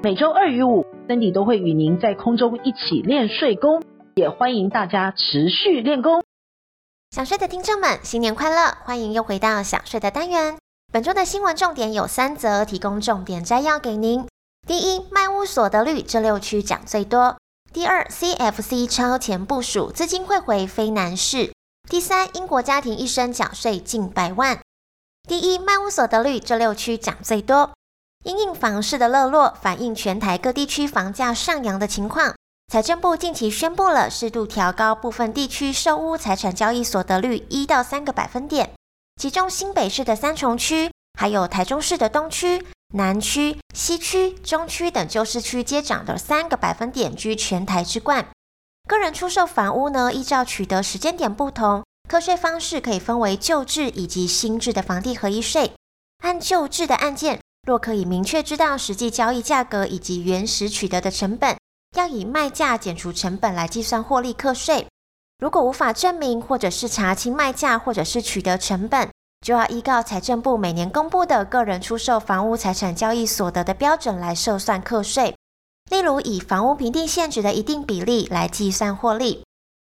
每周二与五，Cindy 都会与您在空中一起练睡功，也欢迎大家持续练功。想睡的听众们，新年快乐！欢迎又回到想睡的单元。本周的新闻重点有三则，提供重点摘要给您。第一，卖屋所得率这六区涨最多。第二，CFC 超前部署，资金汇回非难事。第三，英国家庭一生缴税近百万。第一，卖屋所得率这六区涨最多。因应房市的热络，反映全台各地区房价上扬的情况，财政部近期宣布了适度调高部分地区售屋财产交易所得率一到三个百分点，其中新北市的三重区，还有台中市的东区、南区、西区、中区等旧市区接涨的三个百分点居全台之冠。个人出售房屋呢，依照取得时间点不同，课税方式可以分为旧制以及新制的房地合一税。按旧制的案件，若可以明确知道实际交易价格以及原始取得的成本，要以卖价减除成本来计算获利课税。如果无法证明或者是查清卖价或者是取得成本，就要依照财政部每年公布的个人出售房屋财产交易所得的标准来设算课税。例如，以房屋评定现值的一定比例来计算获利，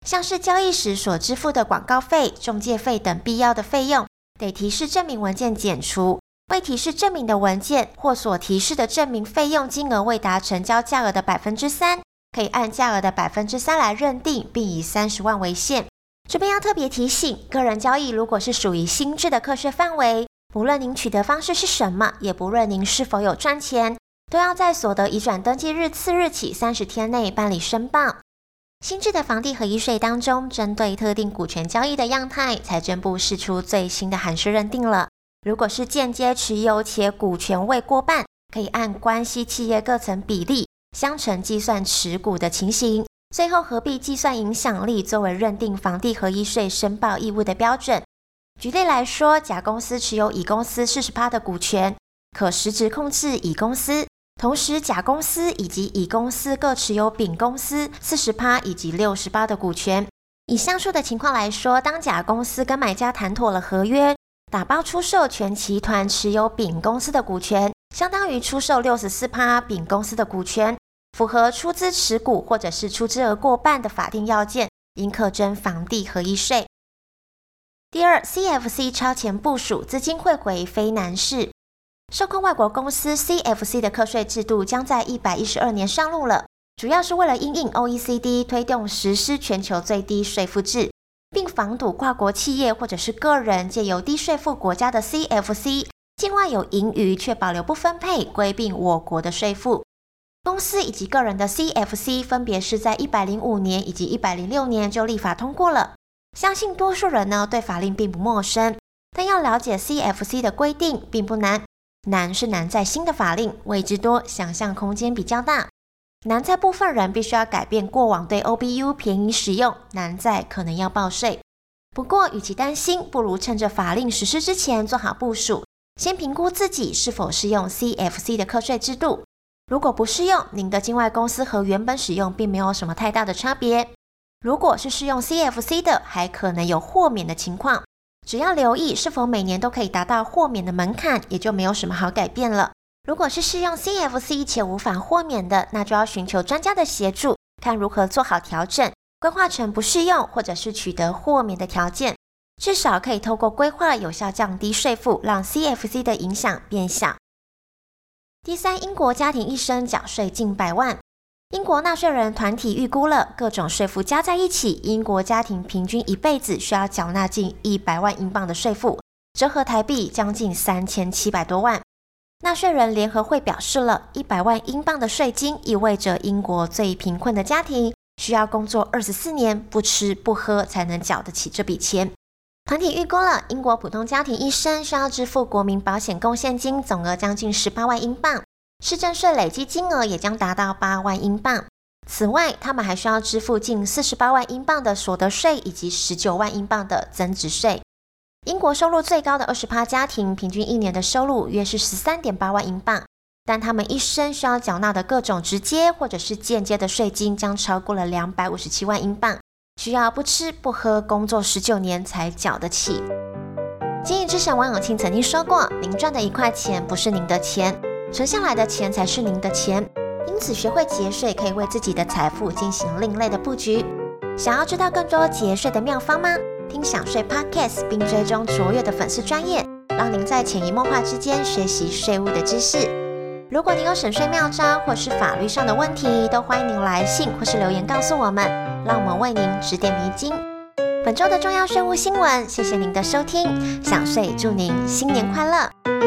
像是交易时所支付的广告费、中介费等必要的费用，得提示证明文件减除。未提示证明的文件或所提示的证明费用金额未达成交价额的百分之三，可以按价额的百分之三来认定，并以三十万为限。这边要特别提醒，个人交易如果是属于新制的课税范围，无论您取得方式是什么，也不论您是否有赚钱，都要在所得移转登记日次日起三十天内办理申报。新制的房地合一税当中，针对特定股权交易的样态，财政部释出最新的函释认定了。如果是间接持有且股权未过半，可以按关系企业各层比例相乘计算持股的情形，最后合并计算影响力作为认定房地合一税申报义务的标准。举例来说，甲公司持有乙公司四十趴的股权，可实质控制乙公司；同时，甲公司以及乙公司各持有丙公司四十趴以及六十趴的股权。以上述的情况来说，当甲公司跟买家谈妥了合约。打包出售全集团持有丙公司的股权，相当于出售六十四趴丙公司的股权，符合出资持股或者是出资额过半的法定要件，应课征房地合一税。第二，CFC 超前部署，资金汇回非难事。受控外国公司 CFC 的课税制度将在一百一十二年上路了，主要是为了因应 OECD 推动实施全球最低税负制。防堵跨国企业或者是个人借由低税负国家的 CFC 境外有盈余却保留不分配，规避我国的税负。公司以及个人的 CFC 分别是在一百零五年以及一百零六年就立法通过了。相信多数人呢对法令并不陌生，但要了解 CFC 的规定并不难，难是难在新的法令未知多，想象空间比较大。难在部分人必须要改变过往对 OBU 便宜使用，难在可能要报税。不过，与其担心，不如趁着法令实施之前做好部署，先评估自己是否适用 CFC 的课税制度。如果不适用，您的境外公司和原本使用并没有什么太大的差别。如果是适用 CFC 的，还可能有豁免的情况，只要留意是否每年都可以达到豁免的门槛，也就没有什么好改变了。如果是适用 CFC 且无法豁免的，那就要寻求专家的协助，看如何做好调整，规划成不适用或者是取得豁免的条件，至少可以透过规划有效降低税负，让 CFC 的影响变小。第三，英国家庭一生缴税近百万，英国纳税人团体预估了各种税负加在一起，英国家庭平均一辈子需要缴纳近一百万英镑的税负，折合台币将近三千七百多万。纳税人联合会表示了，一百万英镑的税金意味着英国最贫困的家庭需要工作二十四年不吃不喝才能缴得起这笔钱。团体预估了英国普通家庭一生需要支付国民保险贡献金总额将近十八万英镑，市政税累计金额也将达到八万英镑。此外，他们还需要支付近四十八万英镑的所得税以及十九万英镑的增值税。英国收入最高的二十趴家庭，平均一年的收入约是十三点八万英镑，但他们一生需要缴纳的各种直接或者是间接的税金，将超过了两百五十七万英镑，需要不吃不喝工作十九年才缴得起。经营之神王永庆曾经说过：“您赚的一块钱不是您的钱，存下来的钱才是您的钱。”因此，学会节税可以为自己的财富进行另类的布局。想要知道更多节税的妙方吗？听享税 Podcast，并追踪卓越的粉丝专业，让您在潜移默化之间学习税务的知识。如果您有省税妙招或是法律上的问题，都欢迎您来信或是留言告诉我们，让我们为您指点迷津。本周的重要税务新闻，谢谢您的收听，想税祝您新年快乐。